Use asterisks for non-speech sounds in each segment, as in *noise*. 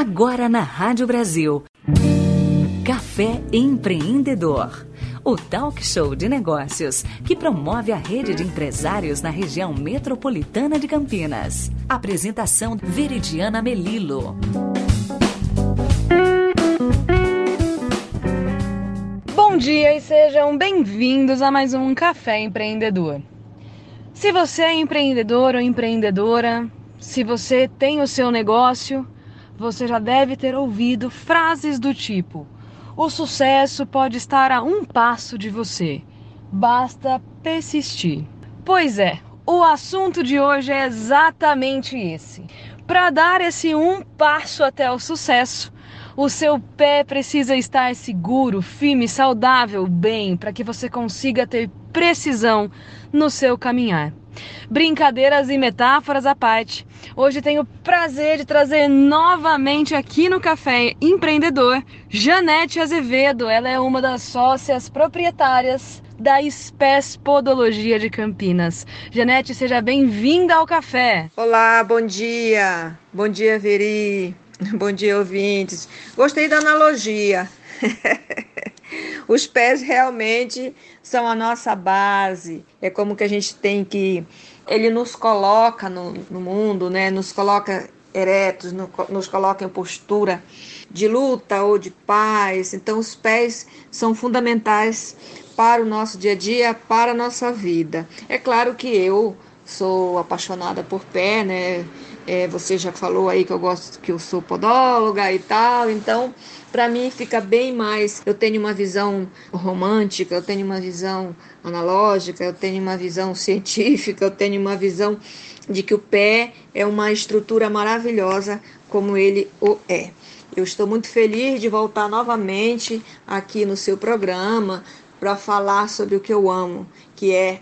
Agora na Rádio Brasil. Café Empreendedor. O talk show de negócios que promove a rede de empresários na região metropolitana de Campinas. Apresentação Veridiana Melilo. Bom dia e sejam bem-vindos a mais um Café Empreendedor. Se você é empreendedor ou empreendedora, se você tem o seu negócio, você já deve ter ouvido frases do tipo: o sucesso pode estar a um passo de você, basta persistir. Pois é, o assunto de hoje é exatamente esse. Para dar esse um passo até o sucesso, o seu pé precisa estar seguro, firme, saudável, bem, para que você consiga ter precisão no seu caminhar. Brincadeiras e metáforas à parte, hoje tenho o prazer de trazer novamente aqui no Café Empreendedor Janete Azevedo. Ela é uma das sócias proprietárias da Espés Podologia de Campinas. Janete, seja bem-vinda ao café. Olá, bom dia. Bom dia, Veri. *laughs* Bom dia, ouvintes. Gostei da analogia. *laughs* *laughs* Os pés realmente são a nossa base. É como que a gente tem que. Ele nos coloca no, no mundo, né? Nos coloca eretos, no, nos coloca em postura de luta ou de paz. Então, os pés são fundamentais para o nosso dia a dia, para a nossa vida. É claro que eu sou apaixonada por pé, né? É, você já falou aí que eu gosto, que eu sou podóloga e tal, então para mim fica bem mais. Eu tenho uma visão romântica, eu tenho uma visão analógica, eu tenho uma visão *laughs* científica, eu tenho uma visão de que o pé é uma estrutura maravilhosa como ele o é. Eu estou muito feliz de voltar novamente aqui no seu programa para falar sobre o que eu amo, que é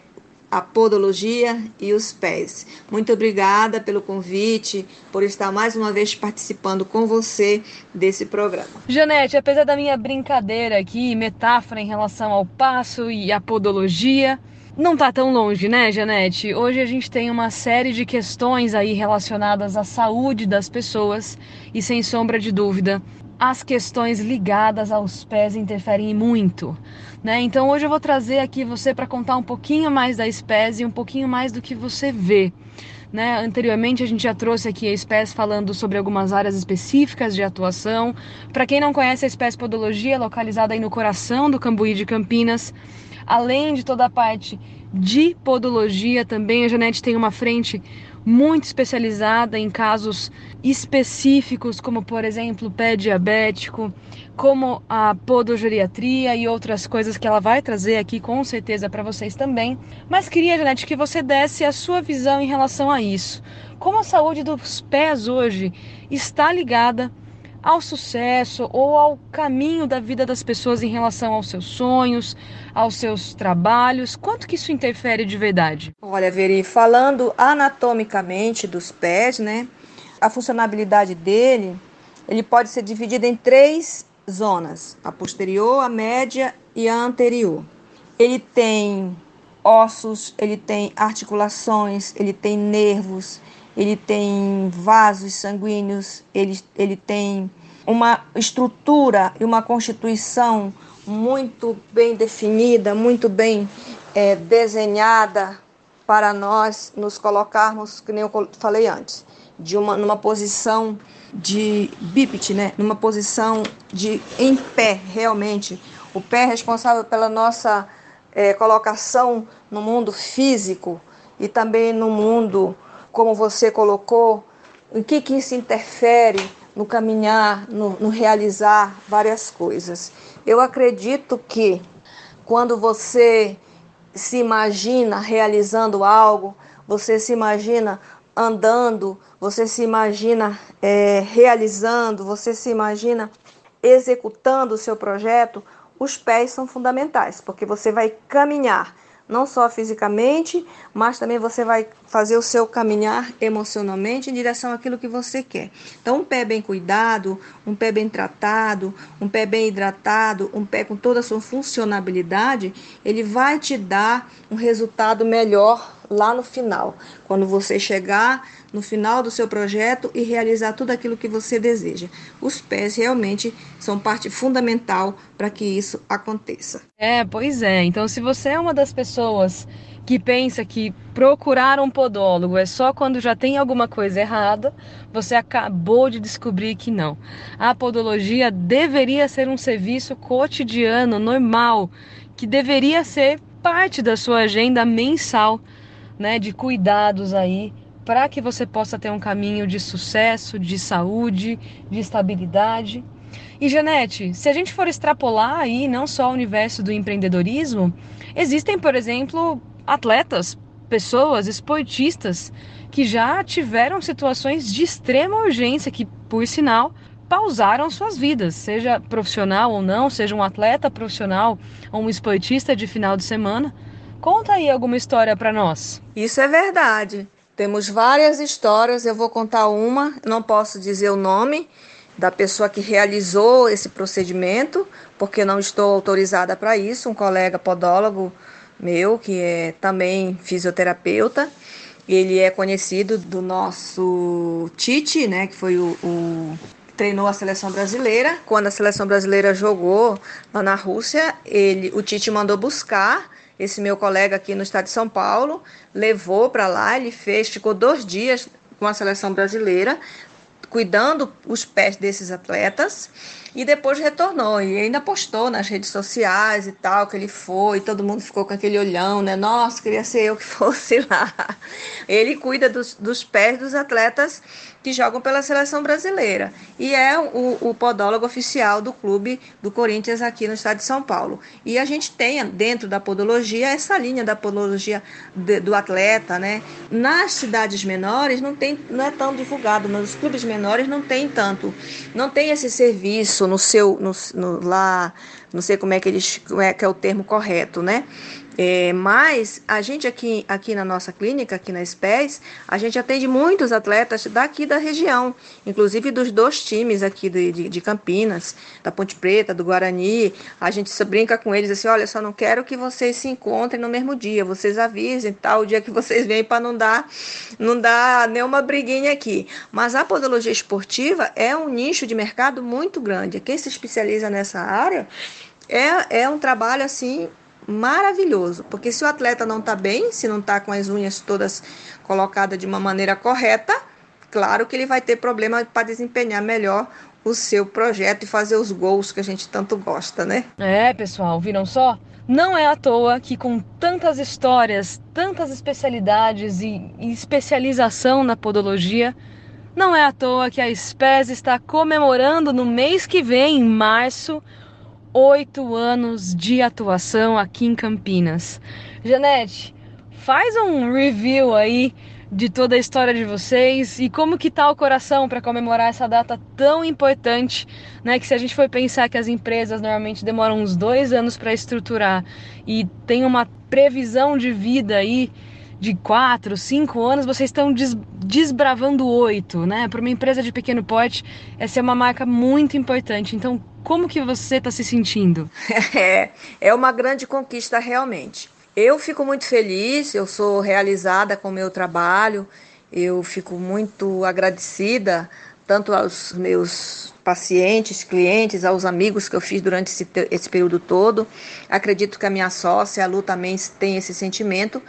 a podologia e os pés. Muito obrigada pelo convite, por estar mais uma vez participando com você desse programa. Janete, apesar da minha brincadeira aqui, metáfora em relação ao passo e à podologia, não tá tão longe, né, Janete? Hoje a gente tem uma série de questões aí relacionadas à saúde das pessoas e sem sombra de dúvida, as questões ligadas aos pés interferem muito. Né? Então hoje eu vou trazer aqui você para contar um pouquinho mais da espécie um pouquinho mais do que você vê. Né? Anteriormente a gente já trouxe aqui a espécie falando sobre algumas áreas específicas de atuação. Para quem não conhece a espécie podologia, localizada aí no coração do Cambuí de Campinas, além de toda a parte de podologia, também a Janete tem uma frente muito especializada em casos específicos, como por exemplo pé diabético, como a podogeriatria e outras coisas que ela vai trazer aqui com certeza para vocês também. Mas queria, Janete, que você desse a sua visão em relação a isso. Como a saúde dos pés hoje está ligada ao sucesso ou ao caminho da vida das pessoas em relação aos seus sonhos, aos seus trabalhos? Quanto que isso interfere de verdade? Olha, Veri, falando anatomicamente dos pés, né? A funcionalidade dele, ele pode ser dividido em três zonas: a posterior, a média e a anterior. Ele tem ossos, ele tem articulações, ele tem nervos, ele tem vasos sanguíneos, ele, ele tem uma estrutura e uma constituição muito bem definida, muito bem é, desenhada para nós nos colocarmos, que nem eu falei antes, de uma numa posição de bípede, né? Numa posição de em pé, realmente. O pé é responsável pela nossa é, colocação no mundo físico e também no mundo como você colocou, em que, que isso interfere no caminhar, no, no realizar várias coisas. Eu acredito que quando você se imagina realizando algo, você se imagina andando, você se imagina é, realizando, você se imagina executando o seu projeto, os pés são fundamentais, porque você vai caminhar, não só fisicamente, mas também você vai fazer o seu caminhar emocionalmente em direção àquilo que você quer. Então, um pé bem cuidado, um pé bem tratado, um pé bem hidratado, um pé com toda a sua funcionabilidade, ele vai te dar um resultado melhor lá no final, quando você chegar no final do seu projeto e realizar tudo aquilo que você deseja. Os pés realmente são parte fundamental para que isso aconteça. É, pois é. Então, se você é uma das pessoas que pensa que procurar um podólogo é só quando já tem alguma coisa errada, você acabou de descobrir que não. A podologia deveria ser um serviço cotidiano, normal, que deveria ser parte da sua agenda mensal, né, de cuidados aí para que você possa ter um caminho de sucesso, de saúde, de estabilidade. E Janete, se a gente for extrapolar aí não só o universo do empreendedorismo, existem, por exemplo, atletas, pessoas, esportistas que já tiveram situações de extrema urgência que, por sinal, pausaram suas vidas, seja profissional ou não, seja um atleta profissional ou um esportista de final de semana. Conta aí alguma história para nós. Isso é verdade. Temos várias histórias, eu vou contar uma, não posso dizer o nome da pessoa que realizou esse procedimento, porque não estou autorizada para isso, um colega podólogo meu, que é também fisioterapeuta. Ele é conhecido do nosso Tite, né, que foi o, o treinou a seleção brasileira. Quando a seleção brasileira jogou lá na Rússia, ele, o Tite mandou buscar esse meu colega aqui no estado de São Paulo, levou para lá, ele fez, ficou dois dias com a seleção brasileira, cuidando os pés desses atletas e depois retornou e ainda postou nas redes sociais e tal que ele foi, todo mundo ficou com aquele olhão, né? Nossa, queria ser eu que *laughs* fosse lá. Ele cuida dos, dos pés dos atletas que jogam pela seleção brasileira e é o, o podólogo oficial do clube do Corinthians aqui no estado de São Paulo. E a gente tem dentro da podologia essa linha da podologia de, do atleta, né? Nas cidades menores não tem, não é tão divulgado, nos clubes menores não tem tanto, não tem esse serviço no seu, no, no lá, não sei como é que eles, como é que é o termo correto, né? É, mas a gente aqui, aqui na nossa clínica, aqui na SPES, a gente atende muitos atletas daqui da região, inclusive dos dois times aqui de, de, de Campinas, da Ponte Preta, do Guarani. A gente brinca com eles assim: olha, só não quero que vocês se encontrem no mesmo dia, vocês avisem tal, o dia que vocês vêm para não dar, não dar nenhuma briguinha aqui. Mas a podologia esportiva é um nicho de mercado muito grande. Quem se especializa nessa área é, é um trabalho assim maravilhoso, porque se o atleta não está bem, se não está com as unhas todas colocadas de uma maneira correta, claro que ele vai ter problema para desempenhar melhor o seu projeto e fazer os gols que a gente tanto gosta, né? É, pessoal, viram só? Não é à toa que com tantas histórias, tantas especialidades e especialização na podologia, não é à toa que a SPES está comemorando no mês que vem, em março, oito anos de atuação aqui em Campinas. Janete, faz um review aí de toda a história de vocês e como que tá o coração para comemorar essa data tão importante, né? Que se a gente for pensar que as empresas normalmente demoram uns dois anos para estruturar e tem uma previsão de vida aí de quatro, cinco anos, vocês estão des desbravando oito, né? Para uma empresa de pequeno porte, essa é uma marca muito importante. Então, como que você está se sentindo? *laughs* É, é uma grande conquista realmente. Eu fico muito feliz, eu sou realizada com o meu trabalho, eu fico muito agradecida tanto aos meus pacientes, clientes, aos amigos que eu fiz durante esse, esse período todo. Acredito que a minha sócia, a Lu, também tem esse sentimento.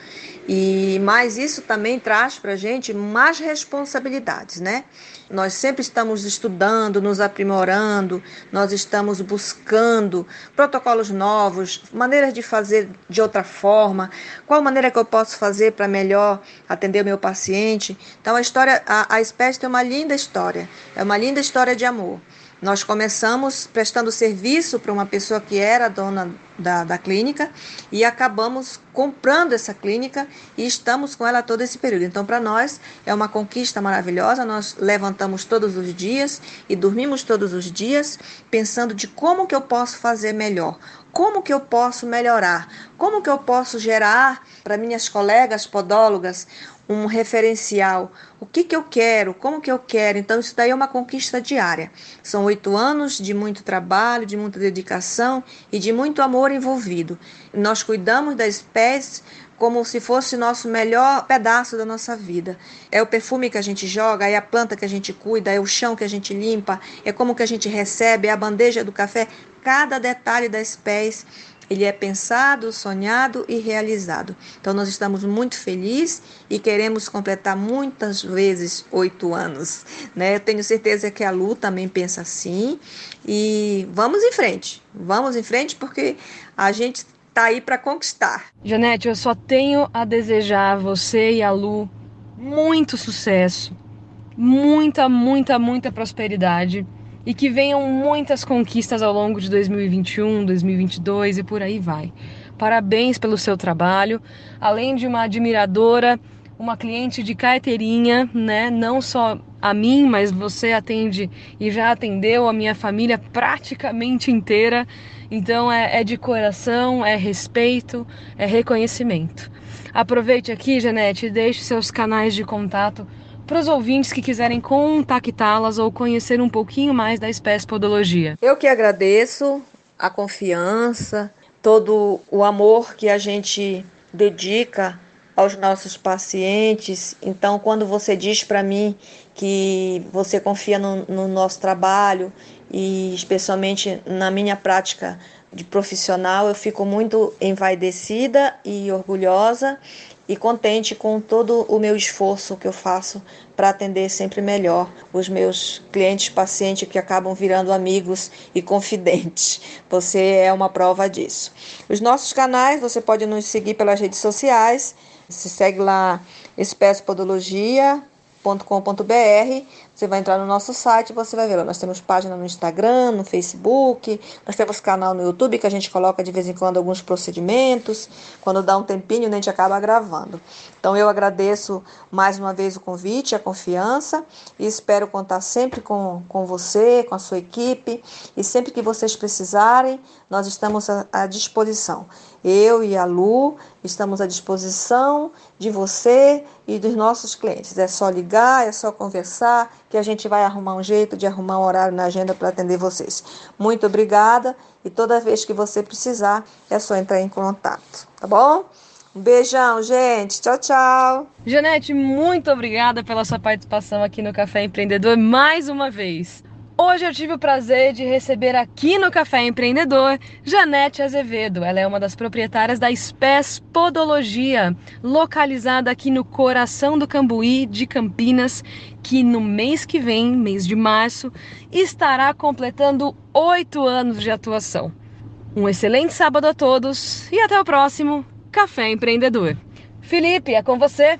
E mas isso também traz para a gente mais responsabilidades, né? Nós sempre estamos estudando, nos aprimorando, nós estamos buscando protocolos novos, maneiras de fazer de outra forma, qual maneira que eu posso fazer para melhor atender o meu paciente. Então a história, a, a espécie tem uma linda história, é uma linda história de amor. Nós começamos prestando serviço para uma pessoa que era dona da, da clínica e acabamos comprando essa clínica e estamos com ela todo esse período. Então, para nós é uma conquista maravilhosa. Nós levantamos todos os dias e dormimos todos os dias pensando de como que eu posso fazer melhor, como que eu posso melhorar? Como que eu posso gerar para minhas colegas podólogas um referencial. O que, que eu quero? Como que eu quero? Então, isso daí é uma conquista diária. São oito anos de muito trabalho, de muita dedicação e de muito amor envolvido. Nós cuidamos da espécie como se fosse nosso melhor pedaço da nossa vida. É o perfume que a gente joga, é a planta que a gente cuida, é o chão que a gente limpa, é como que a gente recebe, é a bandeja do café. Cada detalhe da espécie ele é pensado, sonhado e realizado. Então, nós estamos muito felizes e queremos completar muitas vezes oito anos. Né? Eu tenho certeza que a Lu também pensa assim. E vamos em frente. Vamos em frente porque a gente está aí para conquistar. Janete, eu só tenho a desejar a você e a Lu muito sucesso, muita, muita, muita prosperidade e que venham muitas conquistas ao longo de 2021, 2022 e por aí vai. Parabéns pelo seu trabalho, além de uma admiradora, uma cliente de carteirinha, né? Não só a mim, mas você atende e já atendeu a minha família praticamente inteira. Então é, é de coração, é respeito, é reconhecimento. Aproveite aqui, Janete, e deixe seus canais de contato para os ouvintes que quiserem contactá-las ou conhecer um pouquinho mais da espécie podologia. Eu que agradeço a confiança, todo o amor que a gente dedica aos nossos pacientes. Então, quando você diz para mim que você confia no, no, nosso trabalho e especialmente na minha prática de profissional, eu fico muito envaidecida e orgulhosa e contente com todo o meu esforço que eu faço para atender sempre melhor os meus clientes, pacientes que acabam virando amigos e confidentes. Você é uma prova disso. Os nossos canais, você pode nos seguir pelas redes sociais. Se segue lá Espécie Podologia, com.br Você vai entrar no nosso site, você vai ver lá. Nós temos página no Instagram, no Facebook, nós temos canal no YouTube que a gente coloca de vez em quando alguns procedimentos. Quando dá um tempinho, a gente acaba gravando. Então eu agradeço mais uma vez o convite, a confiança e espero contar sempre com, com você, com a sua equipe. E sempre que vocês precisarem, nós estamos à, à disposição. Eu e a Lu estamos à disposição de você e dos nossos clientes. É só ligar, é só conversar, que a gente vai arrumar um jeito de arrumar um horário na agenda para atender vocês. Muito obrigada e toda vez que você precisar, é só entrar em contato, tá bom? Um beijão, gente. Tchau, tchau. Janete, muito obrigada pela sua participação aqui no Café Empreendedor mais uma vez. Hoje eu tive o prazer de receber aqui no Café Empreendedor Janete Azevedo. Ela é uma das proprietárias da Spes Podologia, localizada aqui no coração do Cambuí de Campinas, que no mês que vem, mês de março, estará completando oito anos de atuação. Um excelente sábado a todos e até o próximo Café Empreendedor. Felipe, é com você.